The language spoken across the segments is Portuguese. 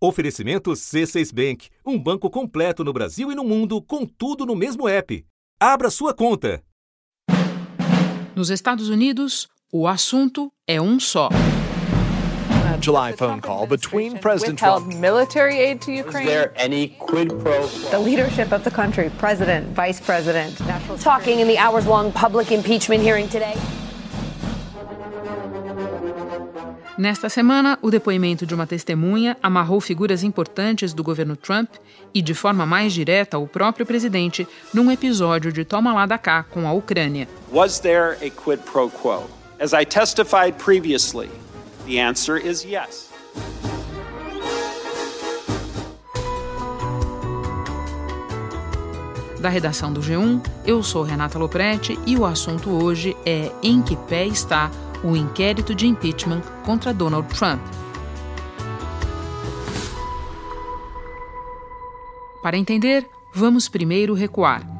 Oferecimento C6 Bank, um banco completo no Brasil e no mundo, com tudo no mesmo app. Abra sua conta. Nos Estados Unidos, o assunto é um só. July phone call between President Trump. military aid to Ukraine. Is there any quid pro the leadership of the country, president, vice president, national talking in the hours-long public impeachment hearing today. Nesta semana, o depoimento de uma testemunha amarrou figuras importantes do governo Trump e, de forma mais direta, o próprio presidente num episódio de Toma lá da cá com a Ucrânia. Was there a quid pro quo? As I testified previously, the answer is yes. Da redação do G1, eu sou Renata Loprete e o assunto hoje é em que pé está o inquérito de impeachment contra Donald Trump. Para entender, vamos primeiro recuar.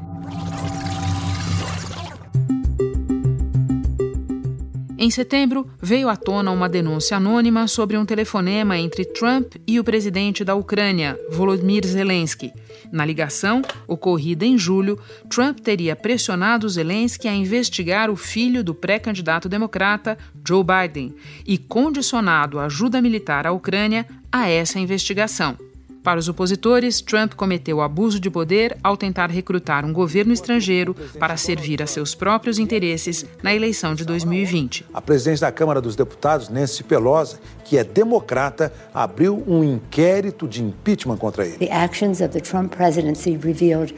Em setembro, veio à tona uma denúncia anônima sobre um telefonema entre Trump e o presidente da Ucrânia, Volodymyr Zelensky. Na ligação, ocorrida em julho, Trump teria pressionado Zelensky a investigar o filho do pré-candidato democrata, Joe Biden, e condicionado a ajuda militar à Ucrânia a essa investigação. Para os opositores, Trump cometeu abuso de poder ao tentar recrutar um governo estrangeiro para servir a seus próprios interesses na eleição de 2020. A presidente da Câmara dos Deputados, Nancy Pelosi, que é democrata, abriu um inquérito de impeachment contra ele. The actions of the Trump presidency revealed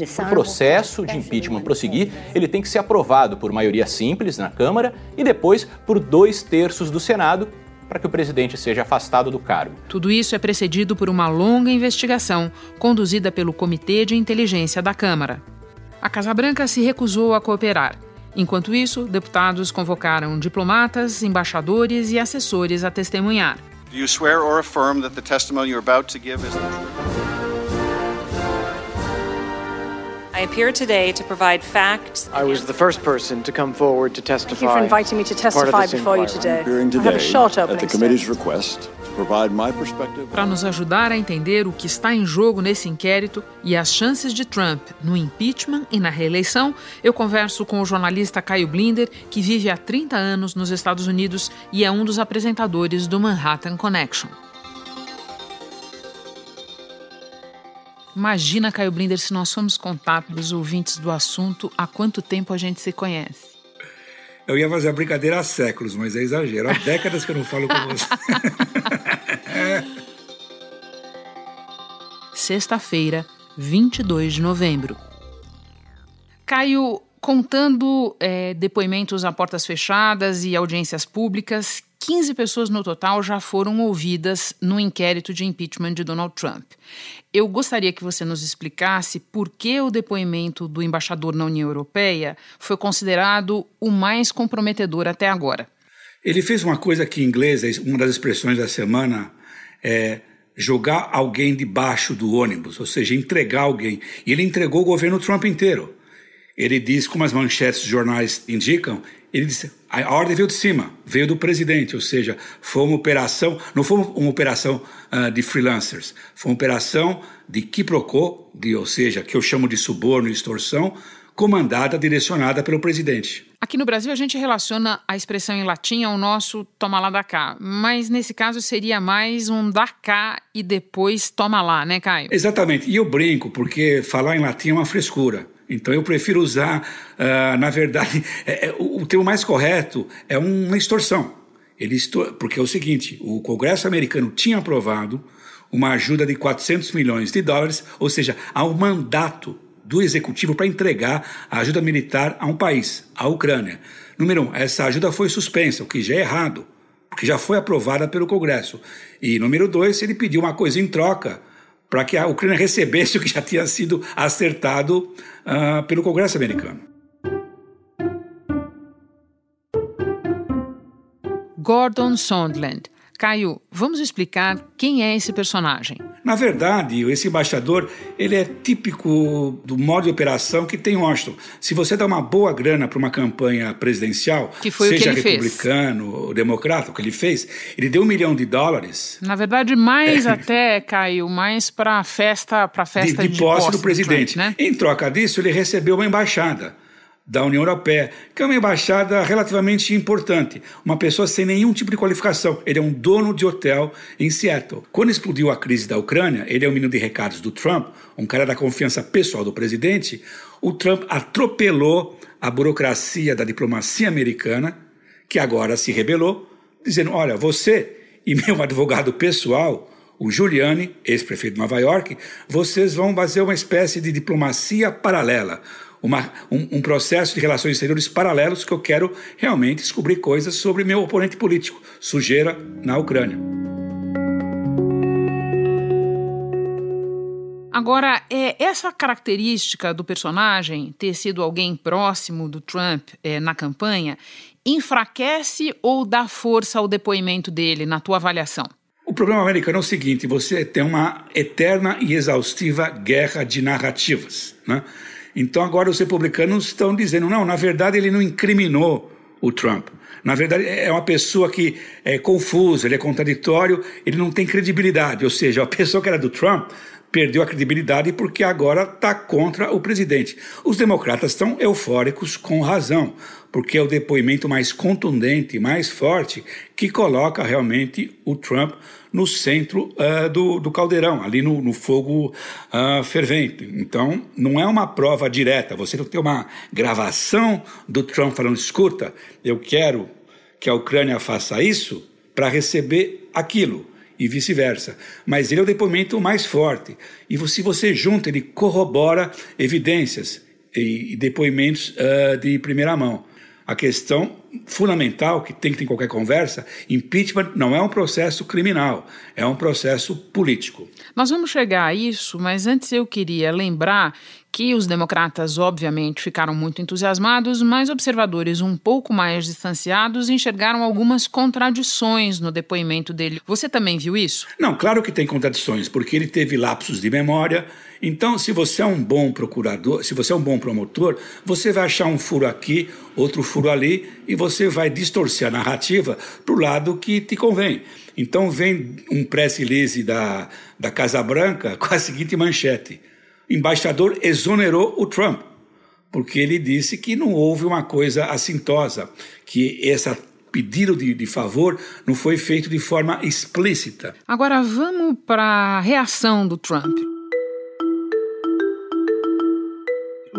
o processo de impeachment prosseguir, ele tem que ser aprovado por maioria simples na Câmara e depois por dois terços do Senado para que o presidente seja afastado do cargo. Tudo isso é precedido por uma longa investigação conduzida pelo Comitê de Inteligência da Câmara. A Casa Branca se recusou a cooperar. Enquanto isso, deputados convocaram diplomatas, embaixadores e assessores a testemunhar. Do you swear or affirm that the testimony you're about to give is the truth? I appear today to provide facts. I was the first person to come forward to testify. Thank you for inviting me to testify before you today. today I have a short at the committee's request para nos ajudar a entender o que está em jogo nesse inquérito e as chances de Trump no impeachment e na reeleição, eu converso com o jornalista Caio Blinder, que vive há 30 anos nos Estados Unidos e é um dos apresentadores do Manhattan Connection. Imagina, Caio Blinder, se nós formos contar para os ouvintes do assunto há quanto tempo a gente se conhece. Eu ia fazer a brincadeira há séculos, mas é exagero. Há décadas que eu não falo com você. Sexta-feira, 22 de novembro. Caio, contando é, depoimentos a portas fechadas e audiências públicas, 15 pessoas no total já foram ouvidas no inquérito de impeachment de Donald Trump. Eu gostaria que você nos explicasse por que o depoimento do embaixador na União Europeia foi considerado o mais comprometedor até agora. Ele fez uma coisa que em inglês, é uma das expressões da semana, é jogar alguém debaixo do ônibus, ou seja, entregar alguém. E ele entregou o governo Trump inteiro. Ele diz, como as manchetes dos jornais indicam, ele disse, a ordem veio de cima, veio do presidente, ou seja, foi uma operação, não foi uma operação uh, de freelancers, foi uma operação de quiprocó, de, ou seja, que eu chamo de suborno e extorsão, comandada, direcionada pelo presidente. Aqui no Brasil a gente relaciona a expressão em latim ao nosso toma lá da cá, mas nesse caso seria mais um da cá e depois toma lá, né, Caio? Exatamente, e eu brinco porque falar em latim é uma frescura. Então eu prefiro usar, uh, na verdade, é, é, o, termo mais correto é uma extorsão. Ele. Porque é o seguinte: o Congresso americano tinha aprovado uma ajuda de 400 milhões de dólares, ou seja, há um mandato do executivo para entregar a ajuda militar a um país, a Ucrânia. Número um, essa ajuda foi suspensa, o que já é errado, porque já foi aprovada pelo Congresso. E número dois, ele pediu uma coisa em troca para que a Ucrânia recebesse o que já tinha sido acertado uh, pelo Congresso americano. Gordon Sondland, Caio, vamos explicar quem é esse personagem. Na verdade, esse embaixador ele é típico do modo de operação que tem Washington. Se você dá uma boa grana para uma campanha presidencial, seja republicano fez. ou democrata, o que ele fez, ele deu um milhão de dólares. Na verdade, mais até, Caio, mais para a festa, para festa de, de, de posse, posse do presidente. Trump, né? Em troca disso, ele recebeu uma embaixada da União Europeia, que é uma embaixada relativamente importante, uma pessoa sem nenhum tipo de qualificação. Ele é um dono de hotel em Seattle. Quando explodiu a crise da Ucrânia, ele é o menino de recados do Trump, um cara da confiança pessoal do presidente. O Trump atropelou a burocracia da diplomacia americana, que agora se rebelou, dizendo: olha, você e meu advogado pessoal, o Giuliani, ex-prefeito de Nova York, vocês vão fazer uma espécie de diplomacia paralela uma, um, um, processo de relações exteriores paralelos que eu quero realmente descobrir coisas sobre meu oponente político, sujeira na Ucrânia. Agora, é, essa característica do personagem ter sido alguém próximo do Trump é, na campanha enfraquece ou dá força ao depoimento dele, na tua avaliação? O problema americano é o seguinte: você tem uma eterna e exaustiva guerra de narrativas. Né? Então agora os republicanos estão dizendo, não, na verdade ele não incriminou o Trump. Na verdade, é uma pessoa que é confusa, ele é contraditório, ele não tem credibilidade. Ou seja, a pessoa que era do Trump perdeu a credibilidade porque agora está contra o presidente. Os democratas estão eufóricos com razão, porque é o depoimento mais contundente, mais forte, que coloca realmente o Trump no centro uh, do, do, caldeirão, ali no, no fogo uh, fervente. Então, não é uma prova direta. Você não tem uma gravação do Trump falando: escuta, eu quero que a Ucrânia faça isso para receber aquilo e vice-versa. Mas ele é o depoimento mais forte. E se você junta, ele corrobora evidências e, depoimentos uh, de primeira mão. A questão fundamental que tem que ter em qualquer conversa, impeachment não é um processo criminal, é um processo político. Nós vamos chegar a isso, mas antes eu queria lembrar que os democratas, obviamente, ficaram muito entusiasmados, mas observadores um pouco mais distanciados enxergaram algumas contradições no depoimento dele. Você também viu isso? Não, claro que tem contradições, porque ele teve lapsos de memória. Então, se você é um bom procurador, se você é um bom promotor, você vai achar um furo aqui, outro furo ali, e você vai distorcer a narrativa para o lado que te convém. Então, vem um press release da, da Casa Branca com a seguinte manchete embaixador exonerou o Trump, porque ele disse que não houve uma coisa assintosa, que esse pedido de, de favor não foi feito de forma explícita. Agora vamos para a reação do Trump.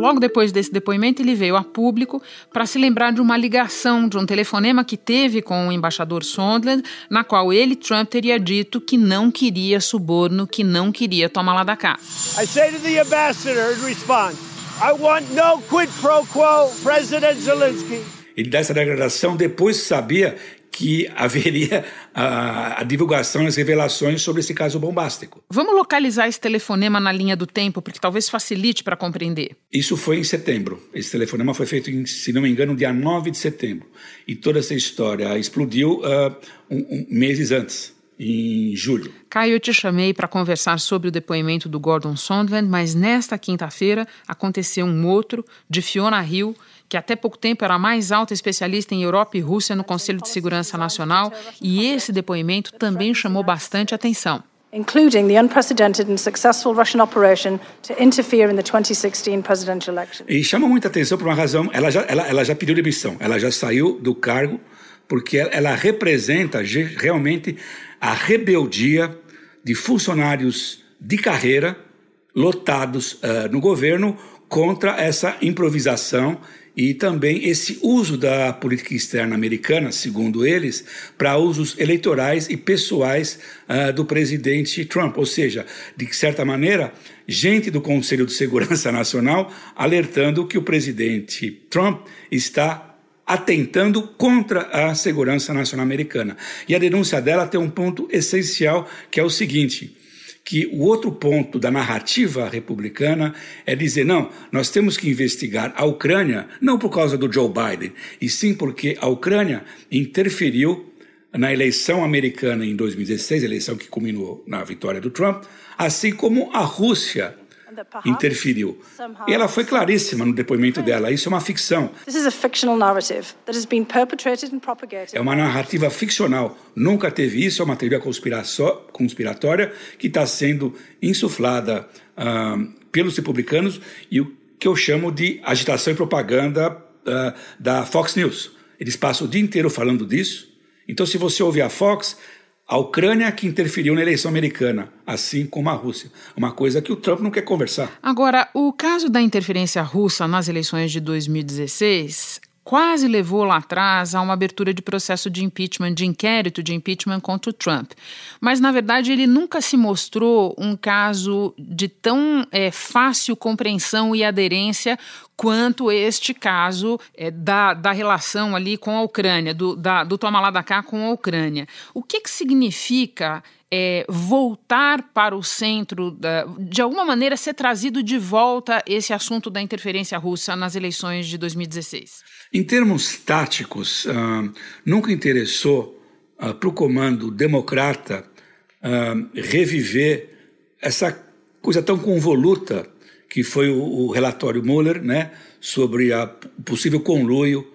Logo depois desse depoimento, ele veio a público para se lembrar de uma ligação, de um telefonema que teve com o embaixador Sondland, na qual ele, Trump, teria dito que não queria suborno, que não queria tomar lá da cá. I say to the ambassador in response, I want no quid pro quo, President Zelensky. Ele dá essa declaração depois sabia que haveria a, a, divulgação, as revelações sobre esse caso bombástico. Vamos localizar esse telefonema na linha do tempo, porque talvez facilite para compreender. Isso foi em setembro. Esse telefonema foi feito, em, se não me engano, dia 9 de setembro. E toda essa história explodiu uh, um, um, meses antes. Em julho. Caio, eu te chamei para conversar sobre o depoimento do Gordon Sondland, mas nesta quinta-feira aconteceu um outro de Fiona Hill, que até pouco tempo era a mais alta especialista em Europa e Rússia no Conselho de Segurança Nacional, e esse depoimento também chamou bastante atenção. including the unprecedented and successful Russian operation to interfere in the 2016 presidential election. E chama muita atenção por uma razão, ela já, ela, ela já pediu demissão, ela já saiu do cargo, porque ela, representa realmente a rebeldia de funcionários de carreira lotados uh, no governo contra essa improvisação e também esse uso da política externa americana, segundo eles, para usos eleitorais e pessoais uh, do presidente Trump. Ou seja, de certa maneira, gente do Conselho de Segurança Nacional alertando que o presidente Trump está atentando contra a segurança nacional americana. E a denúncia dela tem um ponto essencial, que é o seguinte: que o outro ponto da narrativa republicana é dizer: não, nós temos que investigar a Ucrânia, não por causa do Joe Biden, e sim porque a Ucrânia interferiu na eleição americana em 2016, eleição que culminou na vitória do Trump, assim como a Rússia interferiu. E ela foi claríssima no depoimento dela. Isso é uma ficção. É uma narrativa ficcional. Nunca teve isso. É uma teoria conspiratória que está sendo insuflada uh, pelos republicanos e o que eu chamo de agitação e propaganda uh, da Fox News. Eles passam o dia inteiro falando disso. Então, se você ouvir a Fox, a Ucrânia que interferiu na eleição americana, assim como a Rússia. Uma coisa que o Trump não quer conversar. Agora, o caso da interferência russa nas eleições de 2016 quase levou lá atrás a uma abertura de processo de impeachment, de inquérito de impeachment contra o Trump. Mas, na verdade, ele nunca se mostrou um caso de tão é, fácil compreensão e aderência quanto este caso é, da, da relação ali com a Ucrânia, do, da, do toma lá da cá com a Ucrânia. O que, que significa é, voltar para o centro, da, de alguma maneira ser trazido de volta esse assunto da interferência russa nas eleições de 2016? Em termos táticos, uh, nunca interessou uh, para o comando democrata uh, reviver essa coisa tão convoluta que foi o, o relatório Mueller né, sobre o possível conluio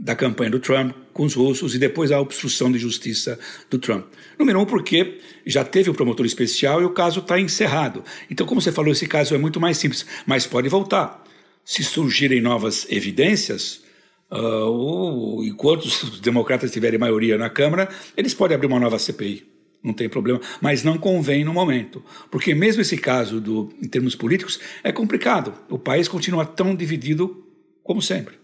da campanha do Trump com os russos e depois a obstrução de justiça do Trump. Número um, porque já teve o promotor especial e o caso está encerrado. Então, como você falou, esse caso é muito mais simples, mas pode voltar. Se surgirem novas evidências, uh, enquanto os democratas tiverem maioria na Câmara, eles podem abrir uma nova CPI. Não tem problema, mas não convém no momento, porque mesmo esse caso, do, em termos políticos, é complicado. O país continua tão dividido como sempre.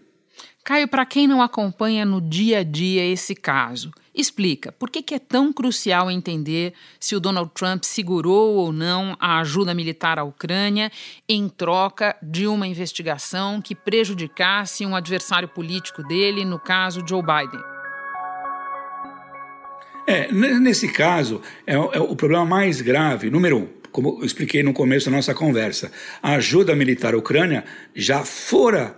Caio, para quem não acompanha no dia a dia esse caso, explica por que, que, é tão crucial entender se o Donald Trump segurou ou não a ajuda militar à Ucrânia em troca de uma investigação que prejudicasse um adversário político dele, no caso Joe Biden. É, nesse caso, é, é o problema mais grave, número um, como eu expliquei no começo da nossa conversa, a ajuda militar à Ucrânia já fora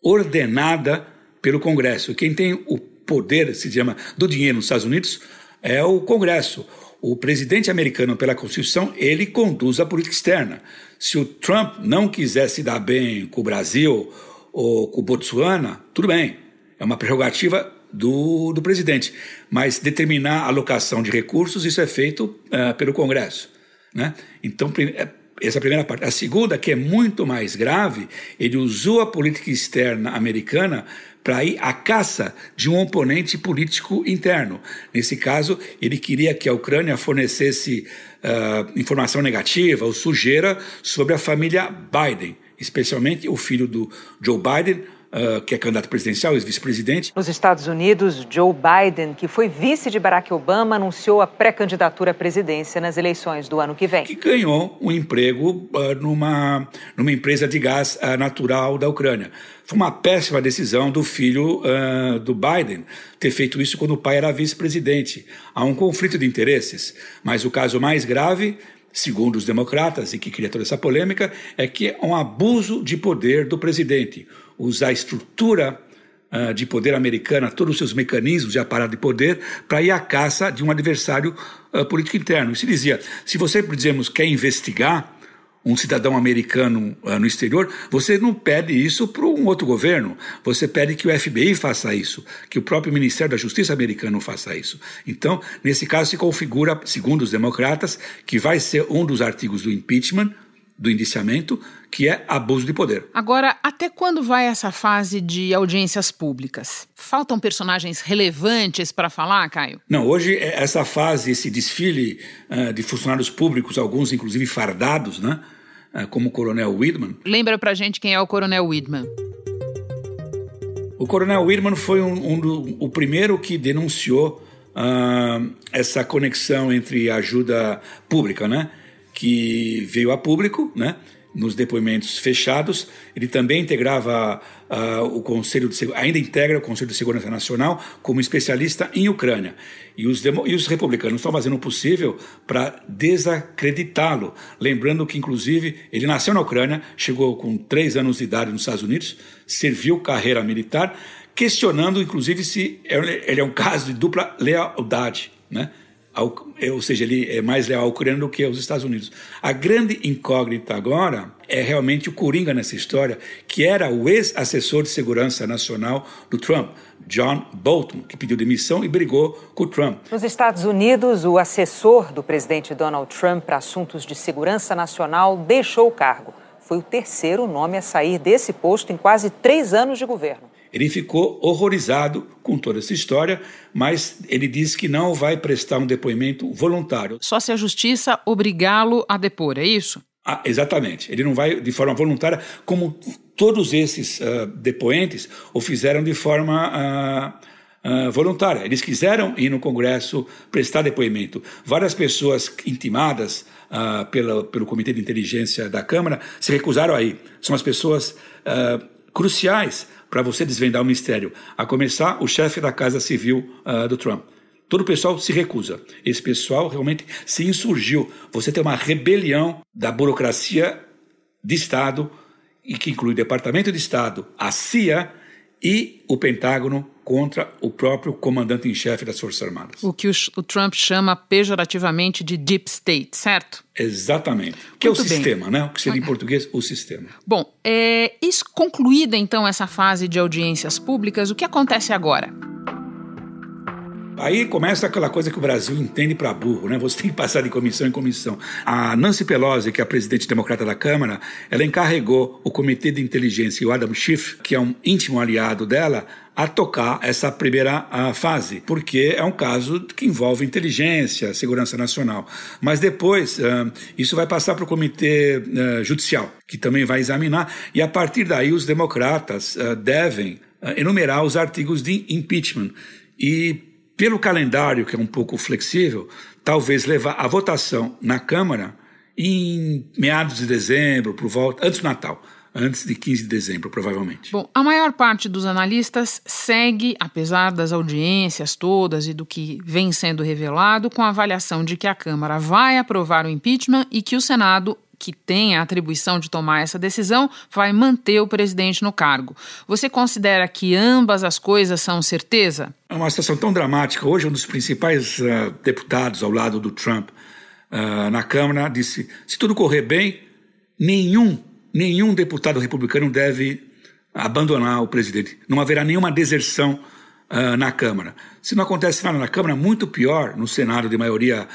ordenada pelo Congresso. Quem tem o poder, se chama, do dinheiro nos Estados Unidos é o Congresso. O presidente americano, pela Constituição, ele conduz a política externa. Se o Trump não quiser se dar bem com o Brasil ou com o Botsuana, tudo bem. É uma prerrogativa do, do presidente. Mas determinar a alocação de recursos, isso é feito uh, pelo Congresso. Né? Então, é, essa é a primeira parte. A segunda, que é muito mais grave, ele usou a política externa americana para ir à caça de um oponente político interno. Nesse caso, ele queria que a Ucrânia fornecesse uh, informação negativa ou sujeira sobre a família Biden, especialmente o filho do Joe Biden, uh, que é candidato presidencial, ex-vice-presidente. Nos Estados Unidos, Joe Biden, que foi vice de Barack Obama, anunciou a pré-candidatura à presidência nas eleições do ano que vem. Que ganhou um emprego uh, numa, numa empresa de gás uh, natural da Ucrânia. Foi uma péssima decisão do filho do Biden ter feito isso quando o pai era vice-presidente. Há um conflito de interesses, mas o caso mais grave segundo os democratas, e que cria toda essa polêmica, é que é um abuso de poder do presidente usar a estrutura uh, de poder americana, todos os seus mecanismos de aparato de poder, para ir à caça de um adversário uh, político interno. Se dizia: se você, por exemplo, quer investigar um cidadão americano uh, no exterior, você não pede isso para um outro governo, você pede que o FBI faça isso, que o próprio Ministério da Justiça americano faça isso. Então, nesse caso, se configura, segundo os democratas, que vai ser um dos artigos do impeachment do indiciamento, que é abuso de poder. Agora, até quando vai essa fase de audiências públicas? Faltam personagens relevantes para falar, Caio? Não, hoje é essa fase, esse desfile uh, de funcionários públicos, alguns inclusive fardados, né? Uh, como o Coronel Widman. Lembra pra gente quem é o Coronel Widman? O Coronel Widman foi um, um do, o primeiro que denunciou uh, essa conexão entre ajuda pública, né? Que veio a público, né? nos depoimentos fechados. Ele também integrava uh, o Conselho de ainda integra o Conselho de Segurança Nacional como especialista em Ucrânia. E os, e os republicanos estão fazendo o possível para desacreditá-lo. Lembrando que, inclusive, ele nasceu na Ucrânia, chegou com três anos de idade nos Estados Unidos, serviu carreira militar, questionando, inclusive, se ele é um caso de dupla lealdade, né? Ou seja, ele é mais leal ao Ucrânia do que aos Estados Unidos. A grande incógnita agora é realmente o Coringa nessa história, que era o ex-assessor de segurança nacional do Trump, John Bolton, que pediu demissão e brigou com o Trump. Nos Estados Unidos, o assessor do presidente Donald Trump para assuntos de segurança nacional deixou o cargo. Foi o terceiro nome a sair desse posto em quase três anos de governo. Ele ficou horrorizado com toda essa história, mas ele disse que não vai prestar um depoimento voluntário. Só se a justiça obrigá-lo a depor, é isso? Ah, exatamente. Ele não vai de forma voluntária, como todos esses uh, depoentes o fizeram de forma uh, uh, voluntária. Eles quiseram ir no Congresso prestar depoimento. Várias pessoas intimadas pela, pelo Comitê de Inteligência da Câmara se recusaram a ir. São as pessoas cruciais para você desvendar o mistério, a começar o chefe da Casa Civil uh, do Trump. Todo o pessoal se recusa. Esse pessoal realmente se insurgiu. Você tem uma rebelião da burocracia de Estado, e que inclui o Departamento de Estado, a CIA e o Pentágono contra o próprio comandante em chefe das Forças Armadas. O que o, o, Trump chama pejorativamente de deep state, certo? Exatamente. Que Muito é o bem. sistema, né? O que seria em português o sistema. Bom, é, concluída então essa fase de audiências públicas, o que acontece agora? Aí começa aquela coisa que o Brasil entende para burro, né? Você tem que passar de comissão em comissão. A Nancy Pelosi, que é a presidente democrata da Câmara, ela encarregou o Comitê de Inteligência e o Adam Schiff, que é um íntimo aliado dela, a tocar essa primeira uh, fase, porque é um caso que envolve inteligência, segurança nacional. Mas depois, uh, isso vai passar para o Comitê uh, Judicial, que também vai examinar, e a partir daí os democratas devem enumerar os artigos de impeachment. E pelo calendário, que é um pouco flexível, talvez levar a votação na Câmara em meados de dezembro, por volta, antes do Natal antes de 15 de dezembro, provavelmente. Bom, a maior parte dos analistas segue, apesar das audiências todas e do que vem sendo revelado, com a avaliação de que a Câmara vai aprovar o impeachment e que o Senado que tem a atribuição de tomar essa decisão vai manter o presidente no cargo. Você considera que ambas as coisas são certeza? É uma situação tão dramática. Hoje, um dos principais uh, deputados ao lado do Trump uh, na Câmara disse: se tudo correr bem, nenhum, nenhum deputado republicano deve abandonar o presidente. Não haverá nenhuma deserção uh, na Câmara. Se não acontece nada na Câmara, muito pior no Senado de maioria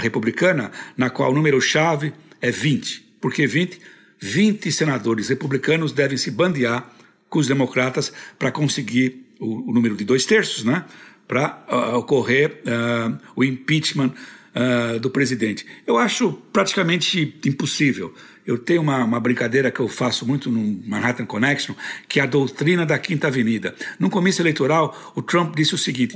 republicana, na qual o número-chave é 20. Por que 20? 20 senadores republicanos devem se bandear com os democratas para conseguir o, o, número de dois terços, né? Para uh, ocorrer uh, o impeachment uh, do presidente. Eu acho praticamente impossível. Eu tenho uma, uma, brincadeira que eu faço muito no Manhattan Connection, que é a doutrina da Quinta Avenida. No começo eleitoral, o Trump disse o seguinte: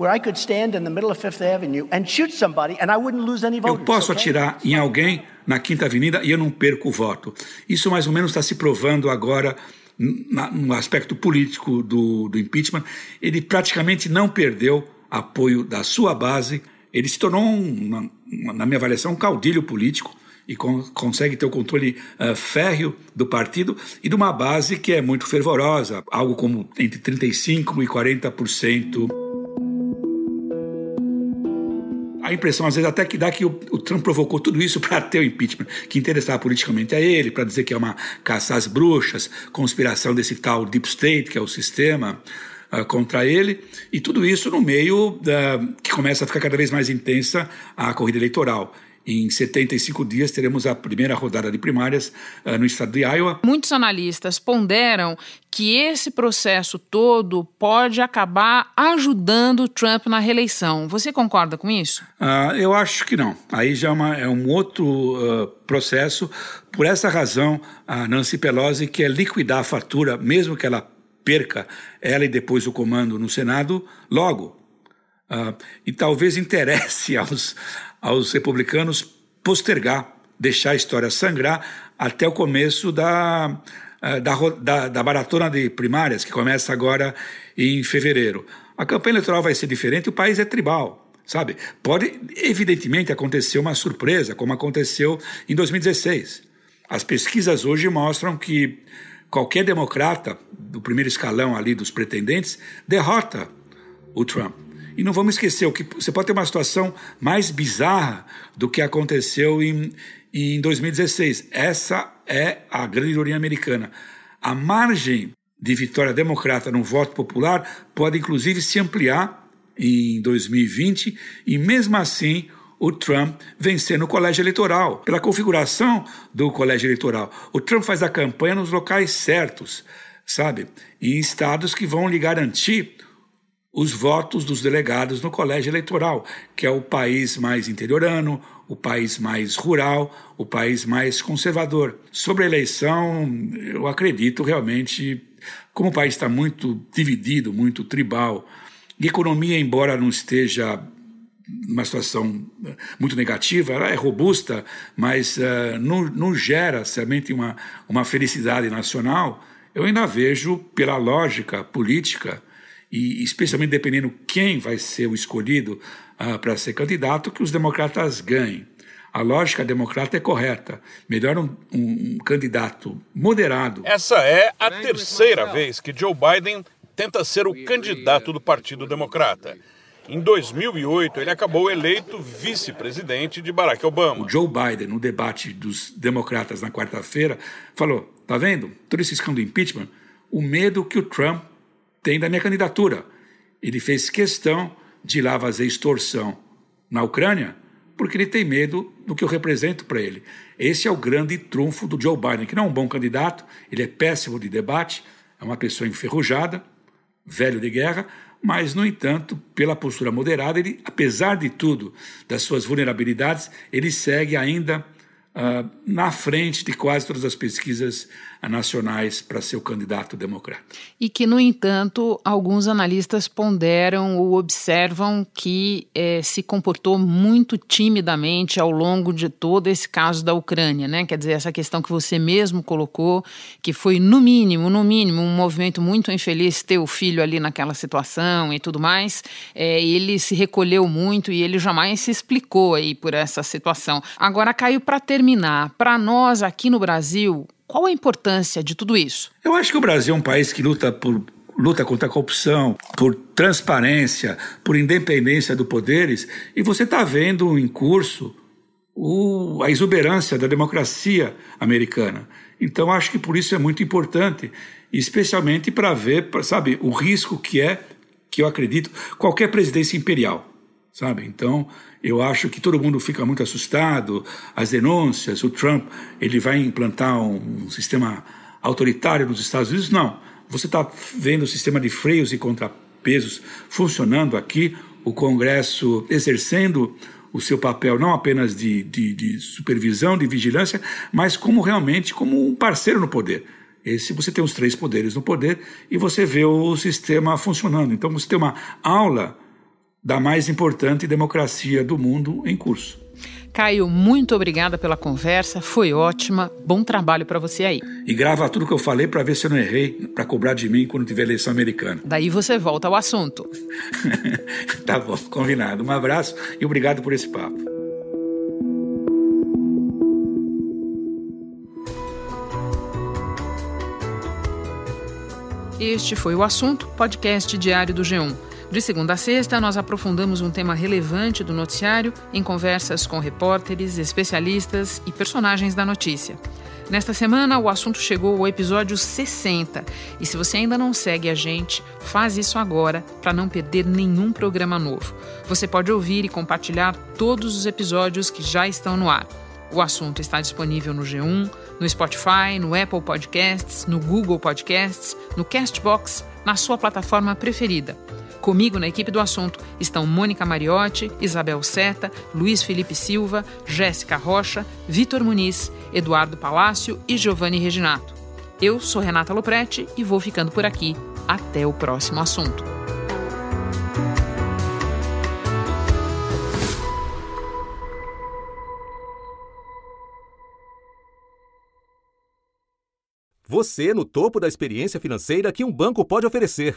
Eu posso atirar em alguém na Quinta Avenida e eu não perco o voto. Isso mais ou menos está se provando agora no aspecto político do, do impeachment. Ele praticamente não perdeu apoio da sua base. Ele se tornou, um, na minha avaliação, um caudilho político e con consegue ter o controle uh, férreo do partido e de uma base que é muito fervorosa, algo como entre 35% e 40% a impressão, às vezes, até que dá que o, o Trump provocou tudo isso para ter o impeachment, que interessava politicamente a ele, para dizer que é uma caça às bruxas, conspiração desse tal Deep State, que é o sistema, uh, contra ele, e tudo isso no meio uh, que começa a ficar cada vez mais intensa a corrida eleitoral. Em 75 dias teremos a primeira rodada de primárias uh, no estado de Iowa. Muitos analistas ponderam que esse processo todo pode acabar ajudando Trump na reeleição. Você concorda com isso? Uh, eu acho que não. Aí já é, uma, é um outro uh, processo. Por essa razão, a Nancy Pelosi quer liquidar a fatura, mesmo que ela perca ela e depois o comando no Senado, logo. Uh, e talvez interesse aos, aos republicanos postergar, deixar a história sangrar até o começo da, eh, da, da, da maratona de primárias, que começa agora em fevereiro. A campanha eleitoral vai ser diferente, o país é tribal, sabe? Pode, evidentemente, acontecer uma surpresa, como aconteceu em 2016. As pesquisas hoje mostram que qualquer democrata do primeiro escalão ali dos pretendentes derrota o Trump. E não vamos esquecer, o que você pode ter uma situação mais bizarra do que aconteceu em, em 2016. Essa é a grande ironia americana. A margem de vitória democrata no voto popular pode inclusive se ampliar em 2020 e mesmo assim o Trump vencer no colégio eleitoral. Pela configuração do colégio eleitoral, o Trump faz a campanha nos locais certos, sabe? Em estados que vão lhe garantir os votos dos delegados no colégio eleitoral, que é o país mais interiorano, o país mais rural, o país mais conservador. Sobre a eleição, eu acredito realmente, como o país está muito dividido, muito tribal, e a economia, embora não esteja numa situação muito negativa, ela é robusta, mas uh, não, não gera somente uma, uma felicidade nacional, eu ainda vejo, pela lógica política, e especialmente dependendo quem vai ser o escolhido uh, para ser candidato, que os democratas ganhem. A lógica democrata é correta. Melhor um, um, um candidato moderado. Essa é a terceira vez que Joe Biden tenta ser o candidato do Partido Democrata. Em 2008, ele acabou eleito vice-presidente de Barack Obama. O Joe Biden, no debate dos democratas na quarta-feira, falou: tá vendo? Todo esse escândalo do impeachment, o medo que o Trump tem da minha candidatura. Ele fez questão de ir lá fazer extorsão na Ucrânia porque ele tem medo do que eu represento para ele. Esse é o grande trunfo do Joe Biden, que não é um bom candidato, ele é péssimo de debate, é uma pessoa enferrujada, velho de guerra, mas, no entanto, pela postura moderada, ele, apesar de tudo, das suas vulnerabilidades, ele segue ainda uh, na frente de quase todas as pesquisas nacionais para ser o candidato democrata. E que, no entanto, alguns analistas ponderam ou observam que eh, se comportou muito timidamente ao longo de todo esse caso da Ucrânia, né? Quer dizer, essa questão que você mesmo colocou, que foi, no mínimo, no mínimo, um movimento muito infeliz ter o filho ali naquela situação e tudo mais. Eh, ele se recolheu muito e ele jamais se explicou aí por essa situação. Agora, caiu para terminar. Para nós aqui no Brasil, qual a importância de tudo isso? Eu acho que o Brasil é um país que luta por luta contra a corrupção, por transparência, por independência dos poderes, e você está vendo em curso o, a exuberância da democracia americana. Então, acho que por isso é muito importante, especialmente para ver, sabe, o risco que é, que eu acredito, qualquer presidência imperial, sabe? Então, eu acho que todo mundo fica muito assustado, as denúncias, o Trump, ele vai implantar um, sistema autoritário nos Estados Unidos. Não, você está vendo o sistema de freios e contrapesos funcionando aqui, o Congresso exercendo o seu papel não apenas de, de, de, supervisão, de vigilância, mas como realmente como um parceiro no poder. Esse você tem os três poderes no poder e você vê o sistema funcionando. Então você tem uma aula da mais importante democracia do mundo em curso. Caio, muito obrigada pela conversa, foi ótima. Bom trabalho para você aí. E grava tudo que eu falei para ver se eu não errei, para cobrar de mim quando tiver eleição americana. Daí você volta ao assunto. tá bom, combinado. Um abraço e obrigado por esse papo. Este foi o assunto, podcast diário do G1. De segunda a sexta, nós aprofundamos um tema relevante do noticiário em conversas com repórteres, especialistas e personagens da notícia. Nesta semana, o assunto chegou ao episódio 60. E se você ainda não segue a gente, faz isso agora para não perder nenhum programa novo. Você pode ouvir e compartilhar todos os episódios que já estão no ar. O assunto está disponível no G1, no Spotify, no Apple Podcasts, no Google Podcasts, no Castbox, na sua plataforma preferida. Comigo na equipe do assunto estão Mônica Mariotti, Isabel Seta, Luiz Felipe Silva, Jéssica Rocha, Vitor Muniz, Eduardo Palácio e Giovanni Reginato. Eu sou Renata Loprete e vou ficando por aqui. Até o próximo assunto. Você no topo da experiência financeira que um banco pode oferecer.